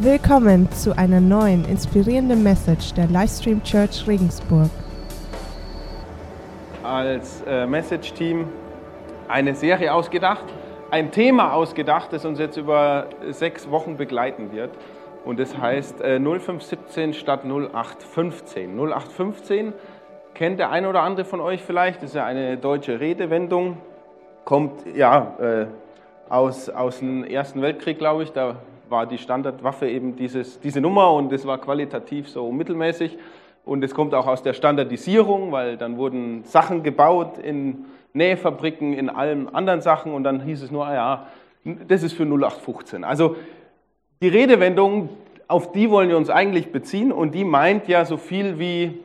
Willkommen zu einer neuen inspirierenden Message der Livestream Church Regensburg. als äh, Message-Team eine Serie ausgedacht, ein Thema ausgedacht, das uns jetzt über sechs Wochen begleiten wird. Und das heißt äh, 0517 statt 0815. 0815 kennt der ein oder andere von euch vielleicht, das ist ja eine deutsche Redewendung, kommt ja äh, aus, aus dem Ersten Weltkrieg, glaube ich. Da war die Standardwaffe eben dieses, diese Nummer und das war qualitativ so mittelmäßig. Und es kommt auch aus der Standardisierung, weil dann wurden Sachen gebaut in Nähfabriken, in allen anderen Sachen und dann hieß es nur, ah ja, das ist für 0815. Also die Redewendung, auf die wollen wir uns eigentlich beziehen und die meint ja so viel wie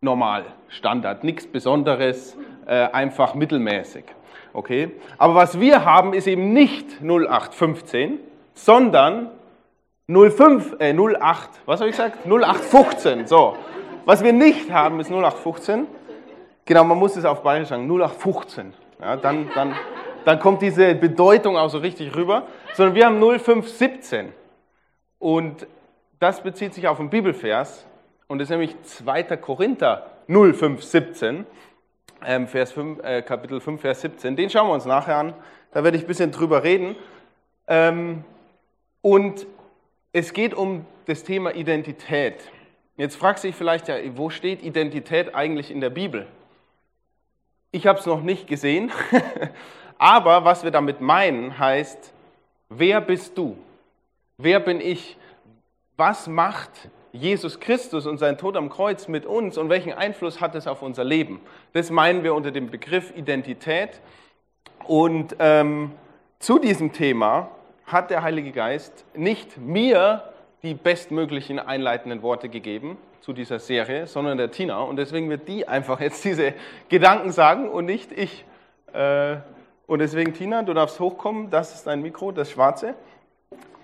normal, Standard, nichts Besonderes, äh, einfach mittelmäßig. Okay? Aber was wir haben, ist eben nicht 0815, sondern 05, äh, 08, was habe ich gesagt? 0815, so. Was wir nicht haben, ist 0815. Genau, man muss es auf Bayerisch sagen, 0815. Ja, dann, dann, dann kommt diese Bedeutung auch so richtig rüber. Sondern wir haben 0517. Und das bezieht sich auf einen Bibelvers. Und das ist nämlich 2. Korinther 0517, ähm, Vers 5, äh, Kapitel 5, Vers 17. Den schauen wir uns nachher an. Da werde ich ein bisschen drüber reden. Ähm, und es geht um das Thema Identität. Jetzt fragst du dich vielleicht, ja, wo steht Identität eigentlich in der Bibel? Ich habe es noch nicht gesehen, aber was wir damit meinen, heißt, wer bist du? Wer bin ich? Was macht Jesus Christus und sein Tod am Kreuz mit uns und welchen Einfluss hat es auf unser Leben? Das meinen wir unter dem Begriff Identität. Und ähm, zu diesem Thema hat der Heilige Geist nicht mir die bestmöglichen einleitenden Worte gegeben zu dieser Serie, sondern der Tina. Und deswegen wird die einfach jetzt diese Gedanken sagen und nicht ich. Äh, Und deswegen, Tina, du darfst hochkommen. Das ist dein Mikro, das schwarze.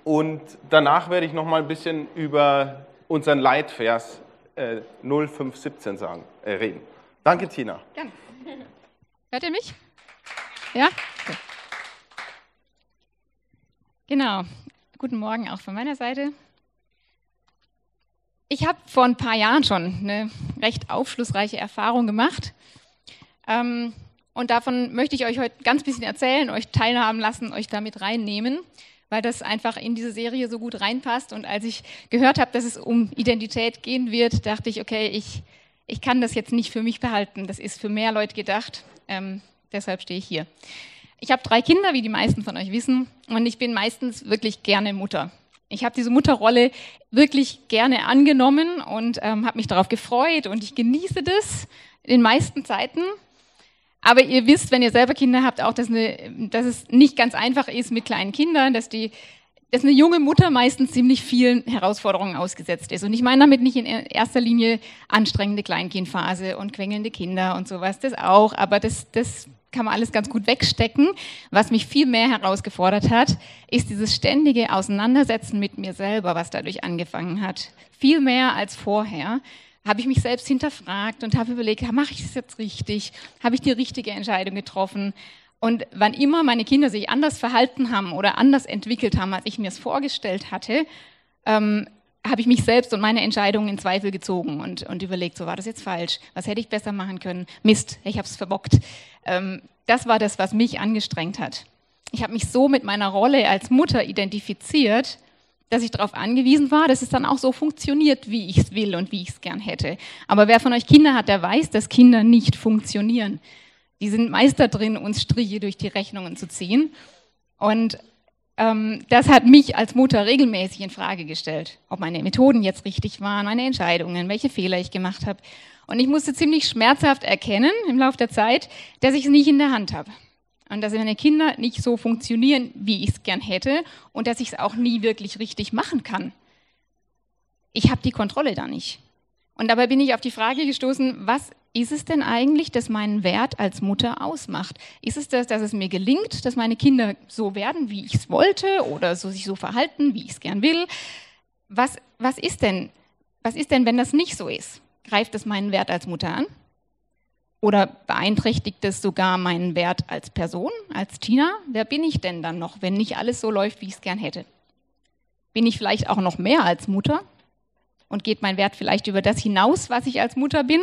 Und danach werde ich noch mal ein bisschen über unseren Leitvers äh, 0517 sagen, äh, reden. Danke, Tina. Gerne. Hört ihr mich? Ja? Genau. Guten Morgen auch von meiner Seite. Ich habe vor ein paar Jahren schon eine recht aufschlussreiche Erfahrung gemacht. Ähm, und davon möchte ich euch heute ganz bisschen erzählen, euch teilhaben lassen, euch damit reinnehmen, weil das einfach in diese Serie so gut reinpasst. Und als ich gehört habe, dass es um Identität gehen wird, dachte ich, okay, ich, ich kann das jetzt nicht für mich behalten. Das ist für mehr Leute gedacht. Ähm, deshalb stehe ich hier. Ich habe drei Kinder, wie die meisten von euch wissen, und ich bin meistens wirklich gerne Mutter. Ich habe diese Mutterrolle wirklich gerne angenommen und ähm, habe mich darauf gefreut und ich genieße das in den meisten Zeiten. Aber ihr wisst, wenn ihr selber Kinder habt, auch, dass, eine, dass es nicht ganz einfach ist mit kleinen Kindern, dass die dass eine junge Mutter meistens ziemlich vielen Herausforderungen ausgesetzt ist. Und ich meine damit nicht in erster Linie anstrengende Kleinkindphase und quengelnde Kinder und sowas, das auch, aber das, das kann man alles ganz gut wegstecken. Was mich viel mehr herausgefordert hat, ist dieses ständige Auseinandersetzen mit mir selber, was dadurch angefangen hat. Viel mehr als vorher habe ich mich selbst hinterfragt und habe überlegt, mache ich das jetzt richtig? Habe ich die richtige Entscheidung getroffen? Und wann immer meine Kinder sich anders verhalten haben oder anders entwickelt haben, als ich mir es vorgestellt hatte, ähm, habe ich mich selbst und meine Entscheidungen in Zweifel gezogen und, und überlegt, so war das jetzt falsch, was hätte ich besser machen können, Mist, ich habe es verbockt. Ähm, das war das, was mich angestrengt hat. Ich habe mich so mit meiner Rolle als Mutter identifiziert, dass ich darauf angewiesen war, dass es dann auch so funktioniert, wie ich es will und wie ich es gern hätte. Aber wer von euch Kinder hat, der weiß, dass Kinder nicht funktionieren. Die sind Meister drin, uns Striche durch die Rechnungen zu ziehen. Und das hat mich als Mutter regelmäßig in Frage gestellt, ob meine Methoden jetzt richtig waren, meine Entscheidungen, welche Fehler ich gemacht habe. Und ich musste ziemlich schmerzhaft erkennen im Laufe der Zeit, dass ich es nicht in der Hand habe. Und dass meine Kinder nicht so funktionieren, wie ich es gern hätte und dass ich es auch nie wirklich richtig machen kann. Ich habe die Kontrolle da nicht. Und dabei bin ich auf die Frage gestoßen, was ist es denn eigentlich, das meinen Wert als Mutter ausmacht? Ist es das, dass es mir gelingt, dass meine Kinder so werden, wie ich es wollte oder so sich so verhalten, wie ich es gern will? Was, was ist denn, was ist denn, wenn das nicht so ist? Greift es meinen Wert als Mutter an? Oder beeinträchtigt es sogar meinen Wert als Person, als Tina? Wer bin ich denn dann noch, wenn nicht alles so läuft, wie ich es gern hätte? Bin ich vielleicht auch noch mehr als Mutter? Und geht mein Wert vielleicht über das hinaus, was ich als Mutter bin?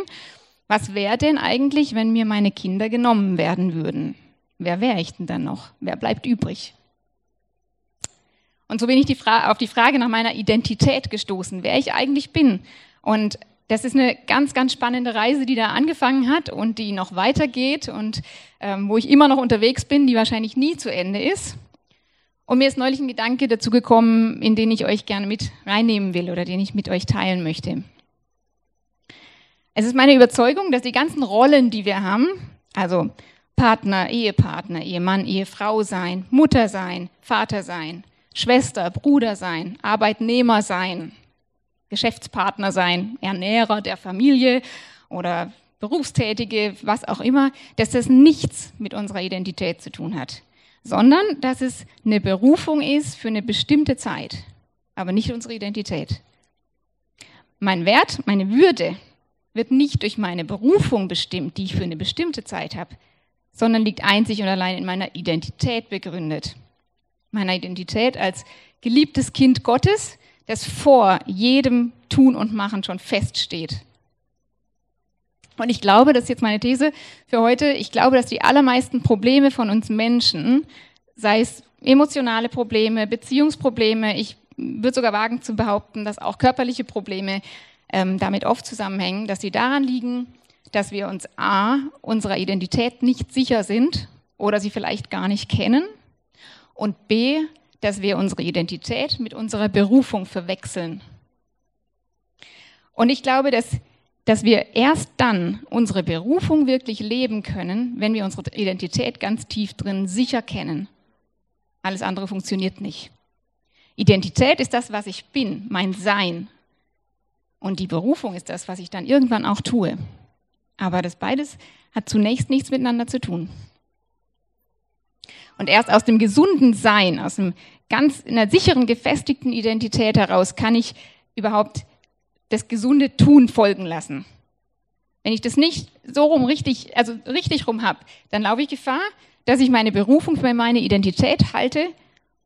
Was wäre denn eigentlich, wenn mir meine Kinder genommen werden würden? Wer wäre ich denn dann noch? Wer bleibt übrig? Und so bin ich die auf die Frage nach meiner Identität gestoßen, wer ich eigentlich bin. Und das ist eine ganz, ganz spannende Reise, die da angefangen hat und die noch weitergeht und ähm, wo ich immer noch unterwegs bin, die wahrscheinlich nie zu Ende ist. Und mir ist neulich ein Gedanke dazu gekommen, in den ich euch gerne mit reinnehmen will oder den ich mit euch teilen möchte. Es ist meine Überzeugung, dass die ganzen Rollen, die wir haben, also Partner, Ehepartner, Ehemann, Ehefrau sein, Mutter sein, Vater sein, Schwester, Bruder sein, Arbeitnehmer sein, Geschäftspartner sein, Ernährer der Familie oder Berufstätige, was auch immer, dass das nichts mit unserer Identität zu tun hat, sondern dass es eine Berufung ist für eine bestimmte Zeit, aber nicht unsere Identität. Mein Wert, meine Würde, wird nicht durch meine Berufung bestimmt, die ich für eine bestimmte Zeit habe, sondern liegt einzig und allein in meiner Identität begründet. Meiner Identität als geliebtes Kind Gottes, das vor jedem Tun und Machen schon feststeht. Und ich glaube, das ist jetzt meine These für heute, ich glaube, dass die allermeisten Probleme von uns Menschen, sei es emotionale Probleme, Beziehungsprobleme, ich würde sogar wagen zu behaupten, dass auch körperliche Probleme ähm, damit oft zusammenhängen, dass sie daran liegen, dass wir uns a, unserer Identität nicht sicher sind oder sie vielleicht gar nicht kennen und b, dass wir unsere Identität mit unserer Berufung verwechseln. Und ich glaube, dass, dass wir erst dann unsere Berufung wirklich leben können, wenn wir unsere Identität ganz tief drin sicher kennen. Alles andere funktioniert nicht. Identität ist das, was ich bin, mein Sein, und die Berufung ist das, was ich dann irgendwann auch tue. Aber das beides hat zunächst nichts miteinander zu tun. Und erst aus dem gesunden Sein, aus einem ganz in einer sicheren, gefestigten Identität heraus kann ich überhaupt das gesunde Tun folgen lassen. Wenn ich das nicht so rum richtig, also richtig rum habe, dann laufe ich Gefahr, dass ich meine Berufung für meine Identität halte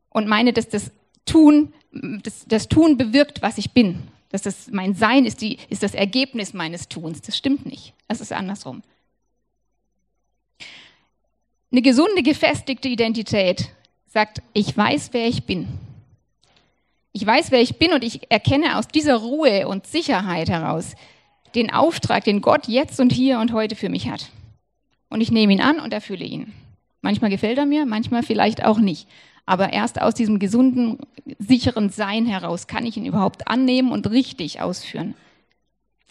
und meine, dass das Tun, das, das Tun bewirkt, was ich bin dass das mein Sein ist, die, ist das Ergebnis meines Tuns. Das stimmt nicht. Das ist andersrum. Eine gesunde, gefestigte Identität sagt, ich weiß, wer ich bin. Ich weiß, wer ich bin und ich erkenne aus dieser Ruhe und Sicherheit heraus den Auftrag, den Gott jetzt und hier und heute für mich hat. Und ich nehme ihn an und erfülle ihn. Manchmal gefällt er mir, manchmal vielleicht auch nicht. Aber erst aus diesem gesunden, sicheren Sein heraus kann ich ihn überhaupt annehmen und richtig ausführen.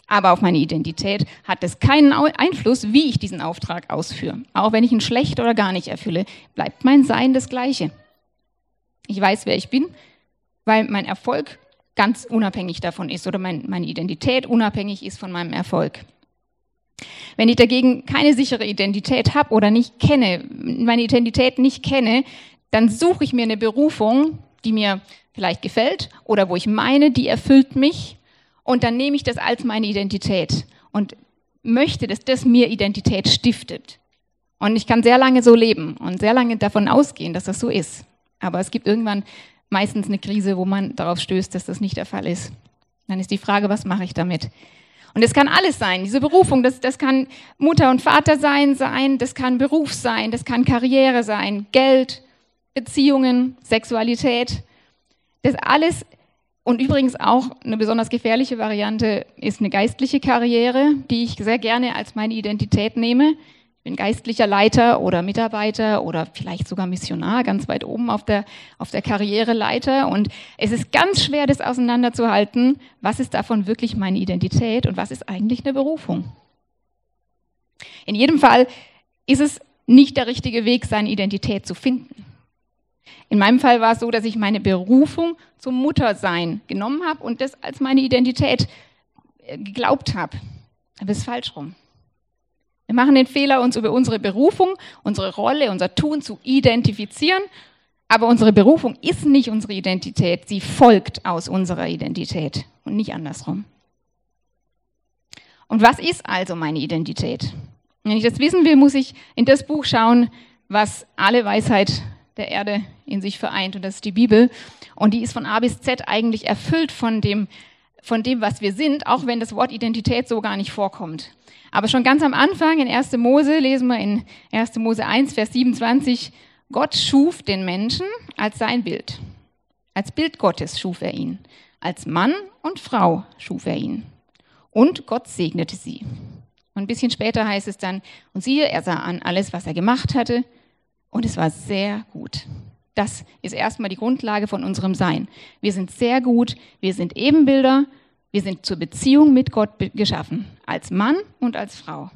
Aber auf meine Identität hat es keinen Einfluss, wie ich diesen Auftrag ausführe. Auch wenn ich ihn schlecht oder gar nicht erfülle, bleibt mein Sein das gleiche. Ich weiß, wer ich bin, weil mein Erfolg ganz unabhängig davon ist oder mein, meine Identität unabhängig ist von meinem Erfolg. Wenn ich dagegen keine sichere Identität habe oder nicht kenne, meine Identität nicht kenne, dann suche ich mir eine Berufung, die mir vielleicht gefällt oder wo ich meine, die erfüllt mich und dann nehme ich das als meine Identität und möchte, dass das mir Identität stiftet. Und ich kann sehr lange so leben und sehr lange davon ausgehen, dass das so ist. Aber es gibt irgendwann meistens eine Krise, wo man darauf stößt, dass das nicht der Fall ist. Dann ist die Frage, was mache ich damit? Und es kann alles sein, diese Berufung, das, das kann Mutter und Vater sein, sein, das kann Beruf sein, das kann Karriere sein, Geld, Beziehungen, Sexualität. Das alles und übrigens auch eine besonders gefährliche Variante ist eine geistliche Karriere, die ich sehr gerne als meine Identität nehme. Ich bin geistlicher Leiter oder Mitarbeiter oder vielleicht sogar Missionar, ganz weit oben auf der, auf der Karriereleiter. Und es ist ganz schwer, das auseinanderzuhalten, was ist davon wirklich meine Identität und was ist eigentlich eine Berufung. In jedem Fall ist es nicht der richtige Weg, seine Identität zu finden. In meinem Fall war es so, dass ich meine Berufung zum Muttersein genommen habe und das als meine Identität äh, geglaubt habe. Aber es ist falsch rum. Wir machen den Fehler, uns über unsere Berufung, unsere Rolle, unser Tun zu identifizieren. Aber unsere Berufung ist nicht unsere Identität. Sie folgt aus unserer Identität und nicht andersrum. Und was ist also meine Identität? Wenn ich das wissen will, muss ich in das Buch schauen, was alle Weisheit der Erde in sich vereint und das ist die Bibel. Und die ist von A bis Z eigentlich erfüllt von dem, von dem, was wir sind, auch wenn das Wort Identität so gar nicht vorkommt. Aber schon ganz am Anfang in 1. Mose lesen wir in 1. Mose 1, Vers 27, Gott schuf den Menschen als sein Bild. Als Bild Gottes schuf er ihn. Als Mann und Frau schuf er ihn. Und Gott segnete sie. Und ein bisschen später heißt es dann, und siehe, er sah an alles, was er gemacht hatte, und es war sehr gut. Das ist erstmal die Grundlage von unserem Sein. Wir sind sehr gut, wir sind Ebenbilder, wir sind zur Beziehung mit Gott geschaffen, als Mann und als Frau.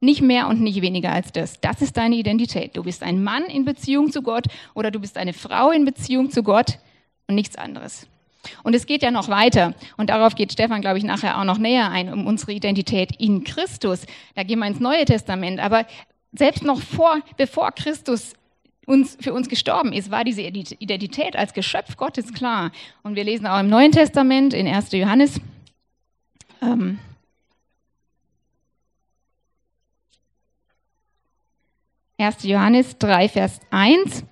Nicht mehr und nicht weniger als das. Das ist deine Identität. Du bist ein Mann in Beziehung zu Gott oder du bist eine Frau in Beziehung zu Gott und nichts anderes. Und es geht ja noch weiter. Und darauf geht Stefan, glaube ich, nachher auch noch näher ein, um unsere Identität in Christus. Da gehen wir ins Neue Testament. Aber selbst noch vor, bevor Christus uns, für uns gestorben ist, war diese Identität als Geschöpf Gottes klar. Und wir lesen auch im Neuen Testament in 1. Johannes. Ähm, Johannes 3, Vers 1.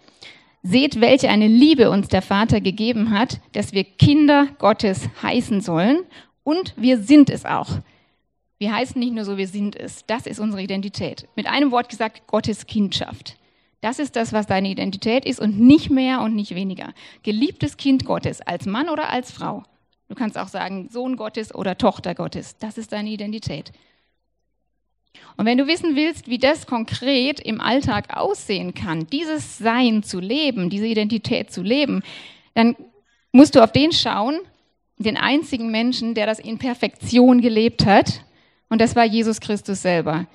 Seht, welche eine Liebe uns der Vater gegeben hat, dass wir Kinder Gottes heißen sollen. Und wir sind es auch. Wir heißen nicht nur so, wir sind es. Das ist unsere Identität. Mit einem Wort gesagt, Gottes Kindschaft. Das ist das, was deine Identität ist und nicht mehr und nicht weniger. Geliebtes Kind Gottes, als Mann oder als Frau. Du kannst auch sagen Sohn Gottes oder Tochter Gottes. Das ist deine Identität. Und wenn du wissen willst, wie das konkret im Alltag aussehen kann, dieses Sein zu leben, diese Identität zu leben, dann musst du auf den schauen, den einzigen Menschen, der das in Perfektion gelebt hat. Und das war Jesus Christus selber.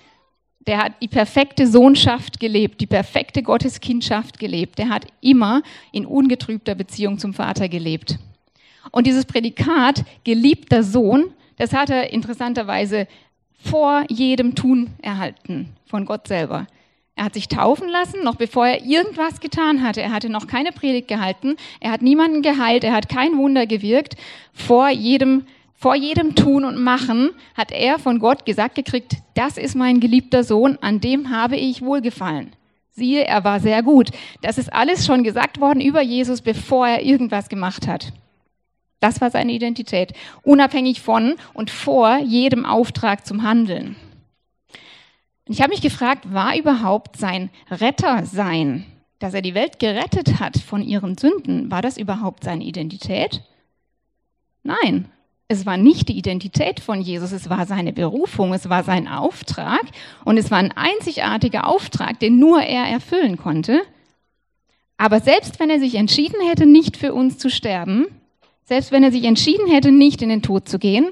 Der hat die perfekte Sohnschaft gelebt, die perfekte Gotteskindschaft gelebt. Der hat immer in ungetrübter Beziehung zum Vater gelebt. Und dieses Prädikat geliebter Sohn, das hat er interessanterweise vor jedem Tun erhalten von Gott selber. Er hat sich taufen lassen, noch bevor er irgendwas getan hatte. Er hatte noch keine Predigt gehalten. Er hat niemanden geheilt. Er hat kein Wunder gewirkt. Vor jedem, vor jedem Tun und Machen hat er von Gott gesagt gekriegt, das ist mein geliebter Sohn, an dem habe ich wohlgefallen. Siehe, er war sehr gut. Das ist alles schon gesagt worden über Jesus, bevor er irgendwas gemacht hat. Das war seine Identität, unabhängig von und vor jedem Auftrag zum Handeln. Ich habe mich gefragt, war überhaupt sein Rettersein, dass er die Welt gerettet hat von ihren Sünden, war das überhaupt seine Identität? Nein, es war nicht die Identität von Jesus, es war seine Berufung, es war sein Auftrag und es war ein einzigartiger Auftrag, den nur er erfüllen konnte. Aber selbst wenn er sich entschieden hätte, nicht für uns zu sterben, selbst wenn er sich entschieden hätte, nicht in den Tod zu gehen,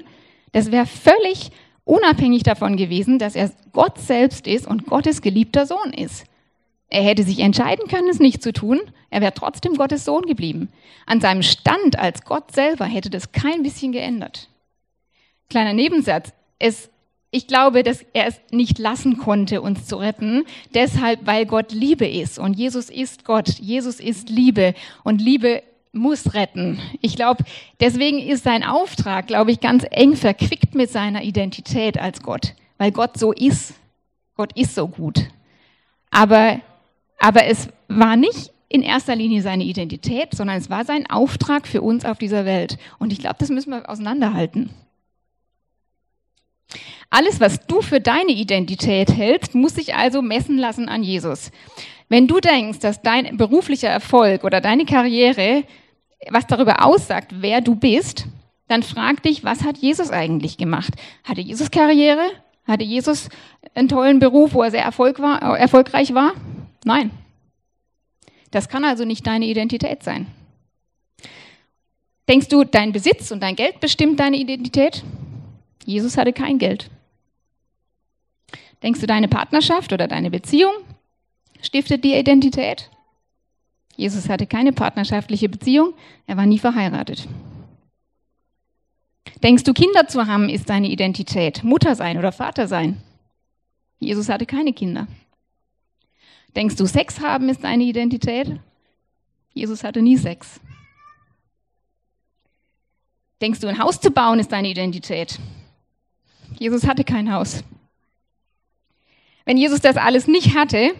das wäre völlig unabhängig davon gewesen, dass er Gott selbst ist und Gottes geliebter Sohn ist. Er hätte sich entscheiden können, es nicht zu tun, er wäre trotzdem Gottes Sohn geblieben. An seinem Stand als Gott selber hätte das kein bisschen geändert. Kleiner Nebensatz. Es, ich glaube, dass er es nicht lassen konnte, uns zu retten, deshalb, weil Gott Liebe ist und Jesus ist Gott. Jesus ist Liebe und Liebe muss retten. Ich glaube, deswegen ist sein Auftrag, glaube ich, ganz eng verquickt mit seiner Identität als Gott, weil Gott so ist. Gott ist so gut. Aber, aber es war nicht in erster Linie seine Identität, sondern es war sein Auftrag für uns auf dieser Welt. Und ich glaube, das müssen wir auseinanderhalten. Alles, was du für deine Identität hältst, muss sich also messen lassen an Jesus. Wenn du denkst, dass dein beruflicher Erfolg oder deine Karriere was darüber aussagt, wer du bist, dann frag dich, was hat Jesus eigentlich gemacht? Hatte Jesus Karriere? Hatte Jesus einen tollen Beruf, wo er sehr Erfolg war, erfolgreich war? Nein. Das kann also nicht deine Identität sein. Denkst du, dein Besitz und dein Geld bestimmt deine Identität? Jesus hatte kein Geld. Denkst du, deine Partnerschaft oder deine Beziehung stiftet die Identität? Jesus hatte keine partnerschaftliche Beziehung, er war nie verheiratet. Denkst du, Kinder zu haben ist deine Identität, Mutter sein oder Vater sein? Jesus hatte keine Kinder. Denkst du, Sex haben ist deine Identität? Jesus hatte nie Sex. Denkst du, ein Haus zu bauen ist deine Identität? Jesus hatte kein Haus. Wenn Jesus das alles nicht hatte,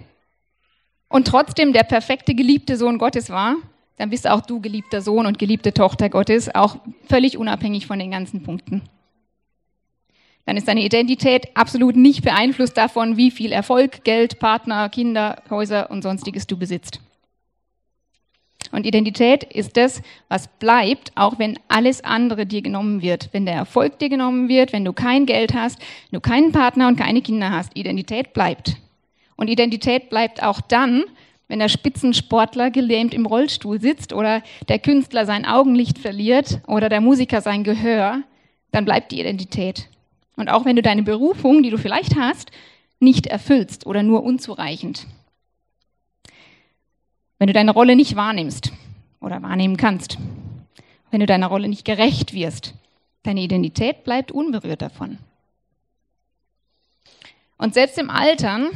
und trotzdem der perfekte geliebte Sohn Gottes war, dann bist auch du geliebter Sohn und geliebte Tochter Gottes, auch völlig unabhängig von den ganzen Punkten. Dann ist deine Identität absolut nicht beeinflusst davon, wie viel Erfolg, Geld, Partner, Kinder, Häuser und sonstiges du besitzt. Und Identität ist das, was bleibt, auch wenn alles andere dir genommen wird. Wenn der Erfolg dir genommen wird, wenn du kein Geld hast, du keinen Partner und keine Kinder hast. Identität bleibt. Und Identität bleibt auch dann, wenn der Spitzensportler gelähmt im Rollstuhl sitzt oder der Künstler sein Augenlicht verliert oder der Musiker sein Gehör, dann bleibt die Identität. Und auch wenn du deine Berufung, die du vielleicht hast, nicht erfüllst oder nur unzureichend. Wenn du deine Rolle nicht wahrnimmst oder wahrnehmen kannst. Wenn du deiner Rolle nicht gerecht wirst. Deine Identität bleibt unberührt davon. Und selbst im Altern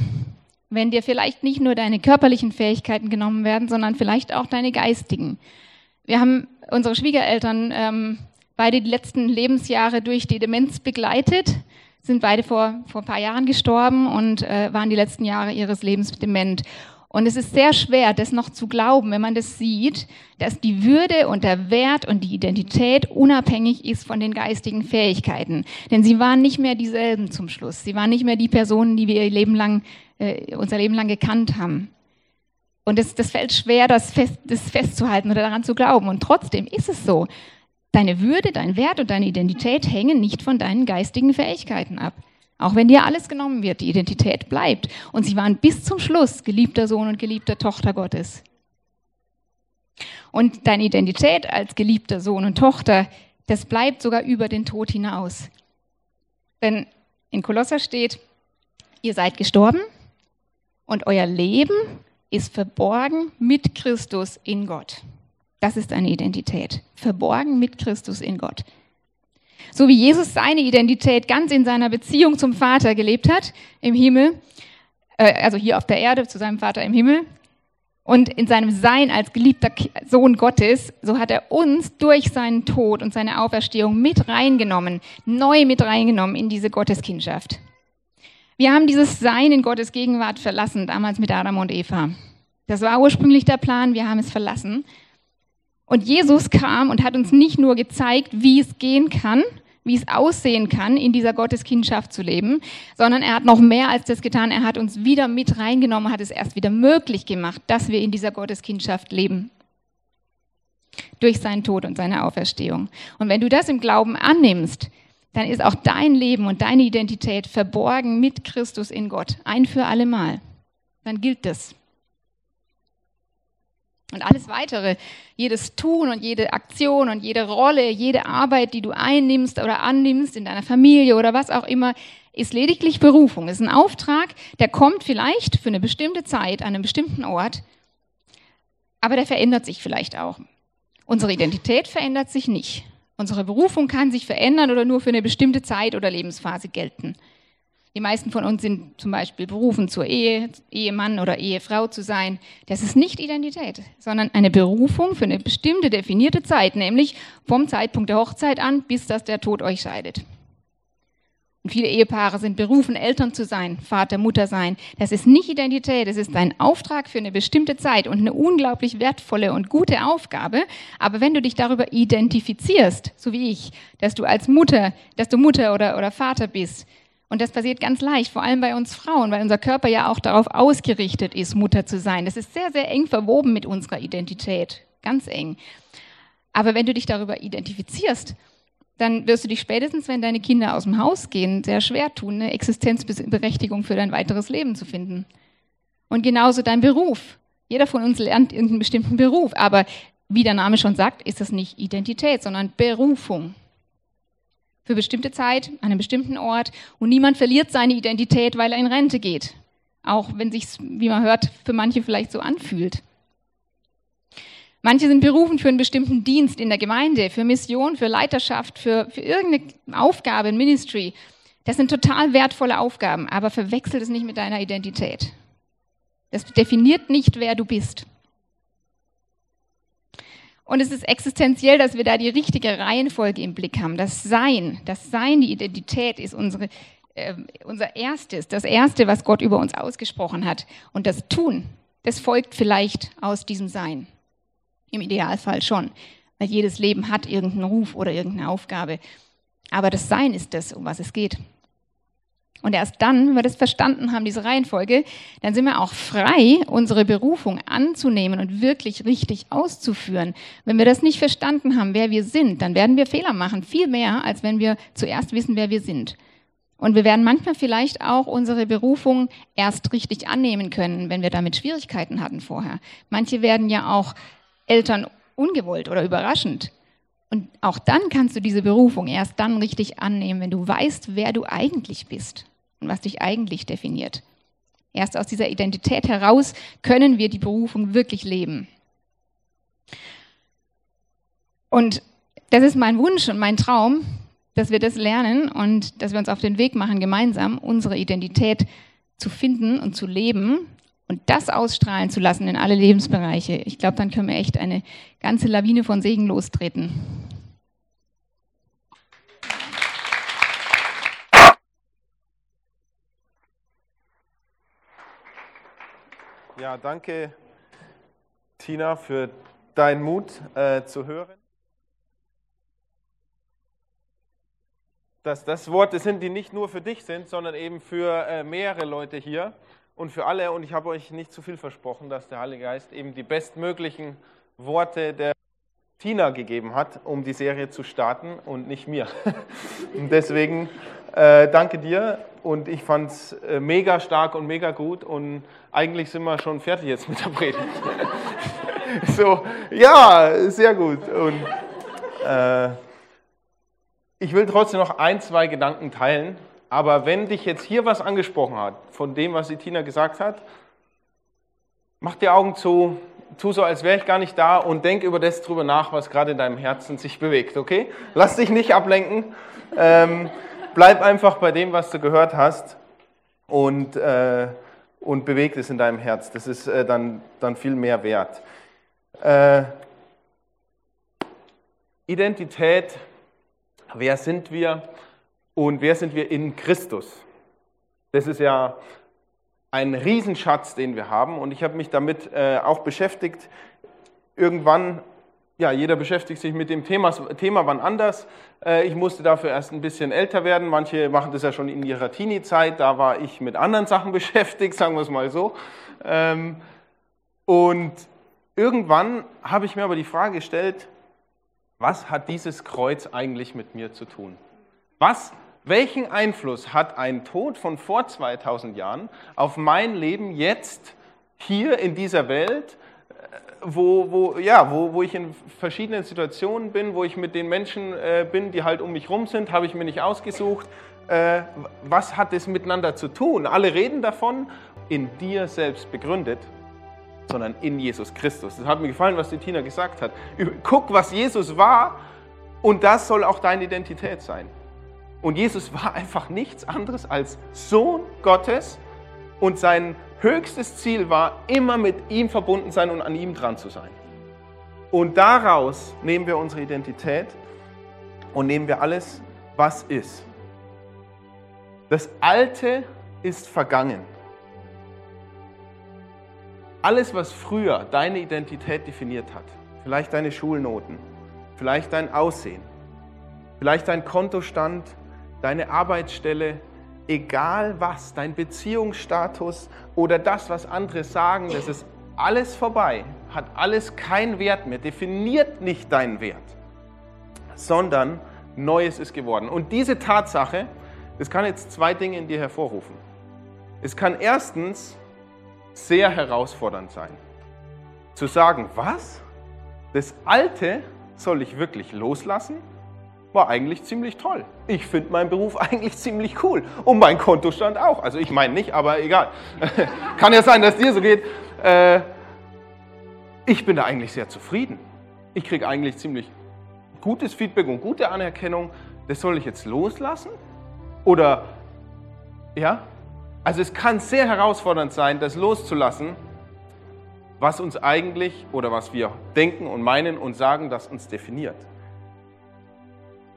wenn dir vielleicht nicht nur deine körperlichen Fähigkeiten genommen werden, sondern vielleicht auch deine geistigen. Wir haben unsere Schwiegereltern ähm, beide die letzten Lebensjahre durch die Demenz begleitet, sind beide vor, vor ein paar Jahren gestorben und äh, waren die letzten Jahre ihres Lebens dement. Und es ist sehr schwer, das noch zu glauben, wenn man das sieht, dass die Würde und der Wert und die Identität unabhängig ist von den geistigen Fähigkeiten. Denn sie waren nicht mehr dieselben zum Schluss. Sie waren nicht mehr die Personen, die wir Leben lang, äh, unser Leben lang gekannt haben. Und das, das fällt schwer, das, fest, das festzuhalten oder daran zu glauben. Und trotzdem ist es so. Deine Würde, dein Wert und deine Identität hängen nicht von deinen geistigen Fähigkeiten ab. Auch wenn dir alles genommen wird, die Identität bleibt. Und sie waren bis zum Schluss geliebter Sohn und geliebte Tochter Gottes. Und deine Identität als geliebter Sohn und Tochter, das bleibt sogar über den Tod hinaus. Denn in Kolosser steht, ihr seid gestorben und euer Leben ist verborgen mit Christus in Gott. Das ist eine Identität. Verborgen mit Christus in Gott. So wie Jesus seine Identität ganz in seiner Beziehung zum Vater gelebt hat, im Himmel, äh, also hier auf der Erde zu seinem Vater im Himmel, und in seinem Sein als geliebter Sohn Gottes, so hat er uns durch seinen Tod und seine Auferstehung mit reingenommen, neu mit reingenommen in diese Gotteskindschaft. Wir haben dieses Sein in Gottes Gegenwart verlassen, damals mit Adam und Eva. Das war ursprünglich der Plan, wir haben es verlassen. Und Jesus kam und hat uns nicht nur gezeigt, wie es gehen kann, wie es aussehen kann, in dieser Gotteskindschaft zu leben, sondern er hat noch mehr als das getan. Er hat uns wieder mit reingenommen, hat es erst wieder möglich gemacht, dass wir in dieser Gotteskindschaft leben. Durch seinen Tod und seine Auferstehung. Und wenn du das im Glauben annimmst, dann ist auch dein Leben und deine Identität verborgen mit Christus in Gott. Ein für alle Mal. Dann gilt das. Und alles weitere, jedes Tun und jede Aktion und jede Rolle, jede Arbeit, die du einnimmst oder annimmst in deiner Familie oder was auch immer, ist lediglich Berufung. Ist ein Auftrag, der kommt vielleicht für eine bestimmte Zeit an einem bestimmten Ort, aber der verändert sich vielleicht auch. Unsere Identität verändert sich nicht. Unsere Berufung kann sich verändern oder nur für eine bestimmte Zeit oder Lebensphase gelten. Die meisten von uns sind zum Beispiel berufen zur Ehe, Ehemann oder Ehefrau zu sein. Das ist nicht Identität, sondern eine Berufung für eine bestimmte definierte Zeit, nämlich vom Zeitpunkt der Hochzeit an, bis dass der Tod euch scheidet. Und viele Ehepaare sind berufen, Eltern zu sein, Vater, Mutter sein. Das ist nicht Identität, es ist ein Auftrag für eine bestimmte Zeit und eine unglaublich wertvolle und gute Aufgabe. Aber wenn du dich darüber identifizierst, so wie ich, dass du als Mutter, dass du Mutter oder, oder Vater bist, und das passiert ganz leicht, vor allem bei uns Frauen, weil unser Körper ja auch darauf ausgerichtet ist, Mutter zu sein. Das ist sehr, sehr eng verwoben mit unserer Identität. Ganz eng. Aber wenn du dich darüber identifizierst, dann wirst du dich spätestens, wenn deine Kinder aus dem Haus gehen, sehr schwer tun, eine Existenzberechtigung für dein weiteres Leben zu finden. Und genauso dein Beruf. Jeder von uns lernt irgendeinen bestimmten Beruf, aber wie der Name schon sagt, ist das nicht Identität, sondern Berufung für bestimmte Zeit, an einem bestimmten Ort und niemand verliert seine Identität, weil er in Rente geht. Auch wenn sich, wie man hört, für manche vielleicht so anfühlt. Manche sind berufen für einen bestimmten Dienst in der Gemeinde, für Mission, für Leiterschaft, für, für irgendeine Aufgabe, ein Ministry. Das sind total wertvolle Aufgaben, aber verwechselt es nicht mit deiner Identität. Das definiert nicht, wer du bist. Und es ist existenziell, dass wir da die richtige Reihenfolge im Blick haben. Das Sein, das Sein, die Identität ist unsere, äh, unser erstes, das erste, was Gott über uns ausgesprochen hat. Und das Tun Das folgt vielleicht aus diesem Sein. Im Idealfall schon, weil jedes Leben hat irgendeinen Ruf oder irgendeine Aufgabe. Aber das Sein ist das, um was es geht. Und erst dann, wenn wir das verstanden haben, diese Reihenfolge, dann sind wir auch frei, unsere Berufung anzunehmen und wirklich richtig auszuführen. Wenn wir das nicht verstanden haben, wer wir sind, dann werden wir Fehler machen, viel mehr, als wenn wir zuerst wissen, wer wir sind. Und wir werden manchmal vielleicht auch unsere Berufung erst richtig annehmen können, wenn wir damit Schwierigkeiten hatten vorher. Manche werden ja auch Eltern ungewollt oder überraschend. Und auch dann kannst du diese Berufung erst dann richtig annehmen, wenn du weißt, wer du eigentlich bist und was dich eigentlich definiert. Erst aus dieser Identität heraus können wir die Berufung wirklich leben. Und das ist mein Wunsch und mein Traum, dass wir das lernen und dass wir uns auf den Weg machen, gemeinsam unsere Identität zu finden und zu leben und das ausstrahlen zu lassen in alle Lebensbereiche. Ich glaube, dann können wir echt eine ganze Lawine von Segen lostreten. Ja, danke, Tina, für deinen Mut äh, zu hören. Dass das Worte sind, die nicht nur für dich sind, sondern eben für äh, mehrere Leute hier und für alle. Und ich habe euch nicht zu viel versprochen, dass der Heilige Geist eben die bestmöglichen Worte der Tina gegeben hat, um die Serie zu starten und nicht mir. Und deswegen äh, danke dir und ich fand es äh, mega stark und mega gut und eigentlich sind wir schon fertig jetzt mit der Predigt. so, ja, sehr gut. Und äh, ich will trotzdem noch ein, zwei Gedanken teilen, aber wenn dich jetzt hier was angesprochen hat, von dem, was die Tina gesagt hat, mach die Augen zu, tu so, als wäre ich gar nicht da und denk über das drüber nach, was gerade in deinem Herzen sich bewegt, okay? Lass dich nicht ablenken. Ähm, bleib einfach bei dem, was du gehört hast und, äh, und bewegt es in deinem Herz. Das ist äh, dann, dann viel mehr wert. Äh, Identität, wer sind wir und wer sind wir in Christus? Das ist ja ein Riesenschatz, den wir haben und ich habe mich damit äh, auch beschäftigt. Irgendwann ja, jeder beschäftigt sich mit dem Thema, Thema wann anders. Äh, ich musste dafür erst ein bisschen älter werden. Manche machen das ja schon in ihrer Teenie-Zeit. Da war ich mit anderen Sachen beschäftigt, sagen wir es mal so. Ähm, und irgendwann habe ich mir aber die Frage gestellt, was hat dieses Kreuz eigentlich mit mir zu tun? Was, welchen Einfluss hat ein Tod von vor 2000 Jahren auf mein Leben jetzt hier in dieser Welt wo, wo, ja, wo, wo ich in verschiedenen Situationen bin, wo ich mit den Menschen äh, bin, die halt um mich rum sind, habe ich mir nicht ausgesucht. Äh, was hat es miteinander zu tun? Alle reden davon, in dir selbst begründet, sondern in Jesus Christus. Das hat mir gefallen, was die Tina gesagt hat. Guck, was Jesus war und das soll auch deine Identität sein. Und Jesus war einfach nichts anderes als Sohn Gottes und sein höchstes Ziel war, immer mit ihm verbunden sein und an ihm dran zu sein. Und daraus nehmen wir unsere Identität und nehmen wir alles, was ist. Das Alte ist vergangen. Alles, was früher deine Identität definiert hat, vielleicht deine Schulnoten, vielleicht dein Aussehen, vielleicht dein Kontostand, deine Arbeitsstelle, egal was, dein Beziehungsstatus oder das, was andere sagen, das ist alles vorbei, hat alles keinen Wert mehr, definiert nicht deinen Wert, sondern Neues ist geworden. Und diese Tatsache, das kann jetzt zwei Dinge in dir hervorrufen. Es kann erstens sehr herausfordernd sein, zu sagen, was? Das Alte soll ich wirklich loslassen? War eigentlich ziemlich toll. Ich finde meinen Beruf eigentlich ziemlich cool. Und mein Kontostand auch. Also ich meine nicht, aber egal. Kann ja sein, dass dir so geht. Äh, ich bin da eigentlich sehr zufrieden. Ich kriege eigentlich ziemlich gutes Feedback und gute Anerkennung. Das soll ich jetzt loslassen? Oder, ja? Also es kann sehr herausfordernd sein, das loszulassen, was uns eigentlich oder was wir denken und meinen und sagen, das uns definiert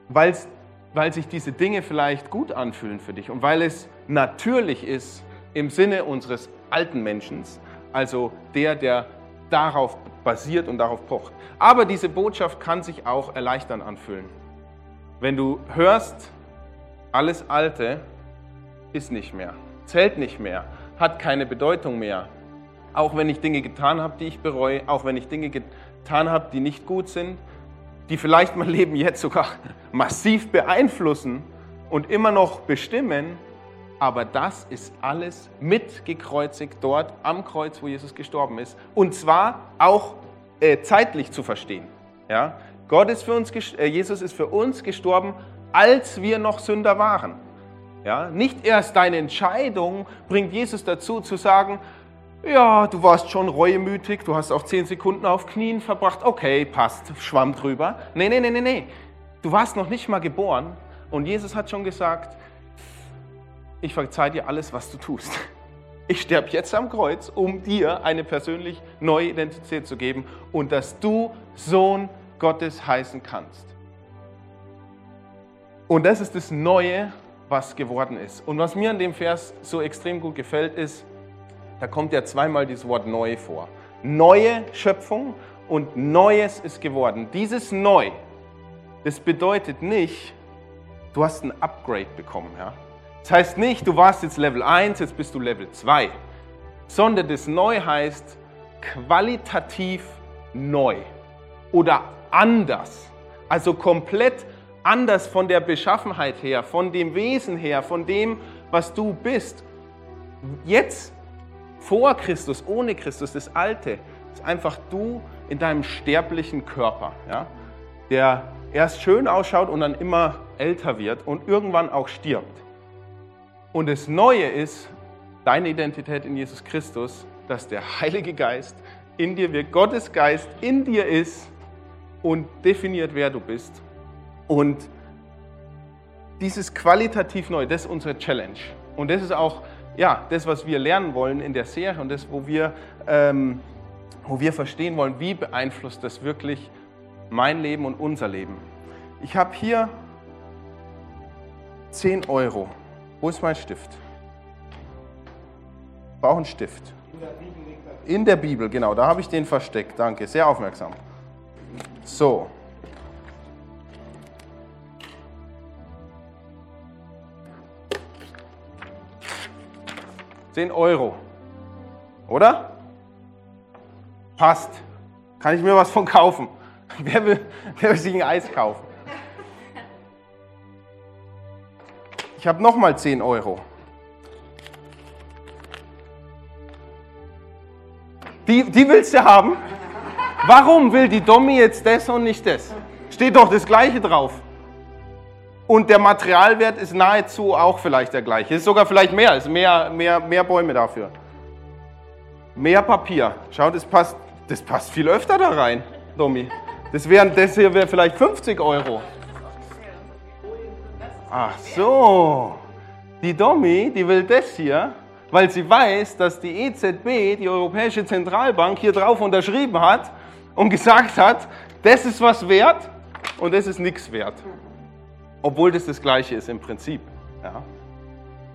weil sich diese Dinge vielleicht gut anfühlen für dich und weil es natürlich ist im Sinne unseres alten Menschen, also der, der darauf basiert und darauf pocht. Aber diese Botschaft kann sich auch erleichtern anfühlen. Wenn du hörst, alles Alte ist nicht mehr, zählt nicht mehr, hat keine Bedeutung mehr. Auch wenn ich Dinge getan habe, die ich bereue, auch wenn ich Dinge getan habe, die nicht gut sind, die vielleicht mein Leben jetzt sogar massiv beeinflussen und immer noch bestimmen, aber das ist alles mitgekreuzigt dort am Kreuz, wo Jesus gestorben ist. Und zwar auch äh, zeitlich zu verstehen. Ja? Gott ist für uns, äh, Jesus ist für uns gestorben, als wir noch Sünder waren. Ja? Nicht erst deine Entscheidung bringt Jesus dazu zu sagen, ja, du warst schon reuemütig, du hast auch zehn Sekunden auf Knien verbracht, okay, passt, schwamm drüber. Nee, nee, nee, nee, nee. Du warst noch nicht mal geboren und Jesus hat schon gesagt, ich verzeih dir alles, was du tust. Ich sterbe jetzt am Kreuz, um dir eine persönlich neue Identität zu geben und dass du Sohn Gottes heißen kannst. Und das ist das Neue, was geworden ist. Und was mir an dem Vers so extrem gut gefällt, ist, da kommt ja zweimal dieses Wort neu vor. Neue Schöpfung und Neues ist geworden. Dieses Neu, das bedeutet nicht, du hast ein Upgrade bekommen. Ja? Das heißt nicht, du warst jetzt Level 1, jetzt bist du Level 2, sondern das Neu heißt qualitativ neu oder anders. Also komplett anders von der Beschaffenheit her, von dem Wesen her, von dem, was du bist. Jetzt vor Christus, ohne Christus, das Alte, ist einfach du in deinem sterblichen Körper, ja, der erst schön ausschaut und dann immer älter wird und irgendwann auch stirbt. Und das Neue ist deine Identität in Jesus Christus, dass der Heilige Geist in dir wirkt, Gottes Geist in dir ist und definiert, wer du bist. Und dieses qualitativ neu, das ist unsere Challenge. Und das ist auch ja, das, was wir lernen wollen in der Serie und das, wo wir, ähm, wo wir verstehen wollen, wie beeinflusst das wirklich mein Leben und unser Leben. Ich habe hier 10 Euro. Wo ist mein Stift? Ich brauche einen Stift. In der Bibel, genau, da habe ich den versteckt. Danke, sehr aufmerksam. So. 10 Euro. Oder? Passt. Kann ich mir was von kaufen? Wer will, wer will sich ein Eis kaufen? Ich habe nochmal 10 Euro. Die, die willst du haben? Warum will die Dommi jetzt das und nicht das? Steht doch das Gleiche drauf. Und der Materialwert ist nahezu auch vielleicht der gleiche. Ist sogar vielleicht mehr, ist mehr, mehr, mehr Bäume dafür. Mehr Papier. Schau, das passt, das passt viel öfter da rein, Domi. Das, wären, das hier wäre vielleicht 50 Euro. Ach so. Die Domi, die will das hier, weil sie weiß, dass die EZB, die Europäische Zentralbank, hier drauf unterschrieben hat und gesagt hat, das ist was wert und das ist nichts wert obwohl das das Gleiche ist im Prinzip. Ja?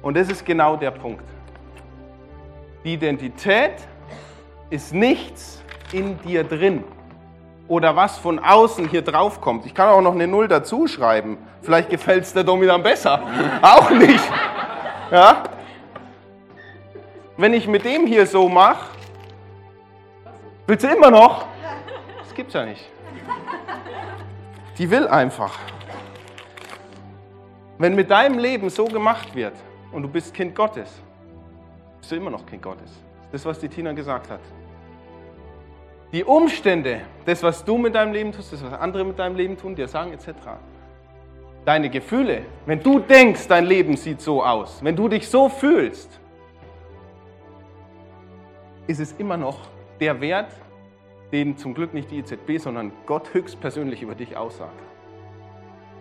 Und das ist genau der Punkt. Die Identität ist nichts in dir drin oder was von außen hier drauf kommt. Ich kann auch noch eine Null dazu schreiben. Vielleicht gefällt es der Dominant besser. auch nicht. Ja? Wenn ich mit dem hier so mache, willst du immer noch? Das gibt's ja nicht. Die will einfach. Wenn mit deinem Leben so gemacht wird und du bist Kind Gottes, bist du immer noch Kind Gottes. Das was die Tina gesagt hat. Die Umstände, das, was du mit deinem Leben tust, das, was andere mit deinem Leben tun, dir sagen, etc. Deine Gefühle, wenn du denkst, dein Leben sieht so aus, wenn du dich so fühlst, ist es immer noch der Wert, den zum Glück nicht die EZB, sondern Gott höchstpersönlich über dich aussagt.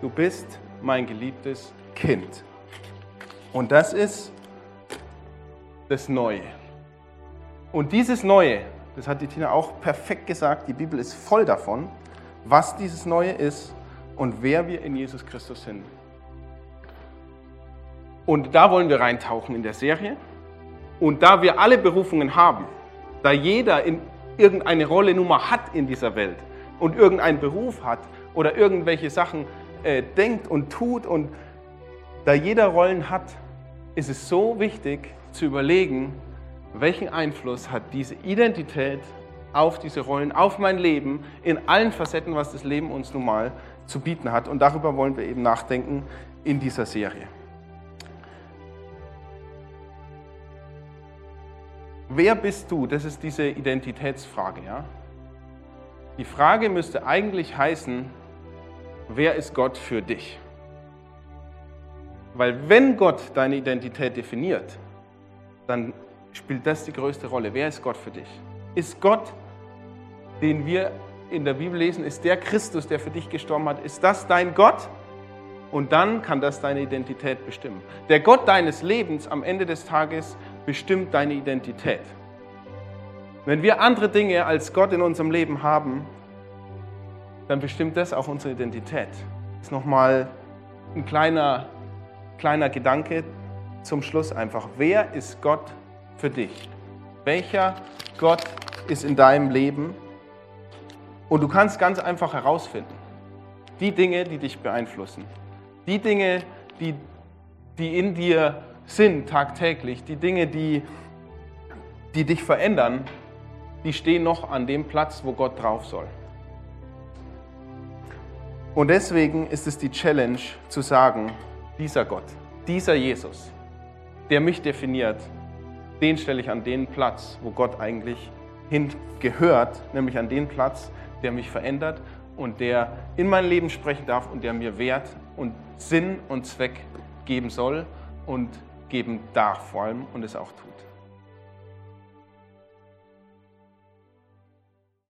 Du bist mein geliebtes Kind. Und das ist das Neue. Und dieses Neue, das hat die Tina auch perfekt gesagt, die Bibel ist voll davon, was dieses Neue ist und wer wir in Jesus Christus sind. Und da wollen wir reintauchen in der Serie. Und da wir alle Berufungen haben, da jeder in irgendeine Rolle Nummer hat in dieser Welt und irgendeinen Beruf hat oder irgendwelche Sachen äh, denkt und tut und da jeder Rollen hat, ist es so wichtig zu überlegen, welchen Einfluss hat diese Identität auf diese Rollen, auf mein Leben, in allen Facetten, was das Leben uns nun mal zu bieten hat. Und darüber wollen wir eben nachdenken in dieser Serie. Wer bist du? Das ist diese Identitätsfrage. Ja? Die Frage müsste eigentlich heißen, wer ist Gott für dich? Weil wenn Gott deine Identität definiert, dann spielt das die größte Rolle. Wer ist Gott für dich? Ist Gott, den wir in der Bibel lesen, ist der Christus, der für dich gestorben hat, ist das dein Gott? Und dann kann das deine Identität bestimmen. Der Gott deines Lebens am Ende des Tages bestimmt deine Identität. Wenn wir andere Dinge als Gott in unserem Leben haben, dann bestimmt das auch unsere Identität. Das ist nochmal ein kleiner, kleiner Gedanke zum Schluss einfach. Wer ist Gott für dich? Welcher Gott ist in deinem Leben? Und du kannst ganz einfach herausfinden, die Dinge, die dich beeinflussen, die Dinge, die, die in dir sind tagtäglich, die Dinge, die, die dich verändern, die stehen noch an dem Platz, wo Gott drauf soll. Und deswegen ist es die Challenge zu sagen, dieser Gott, dieser Jesus, der mich definiert, den stelle ich an den Platz, wo Gott eigentlich hingehört, nämlich an den Platz, der mich verändert und der in mein Leben sprechen darf und der mir Wert und Sinn und Zweck geben soll und geben darf vor allem und es auch tut.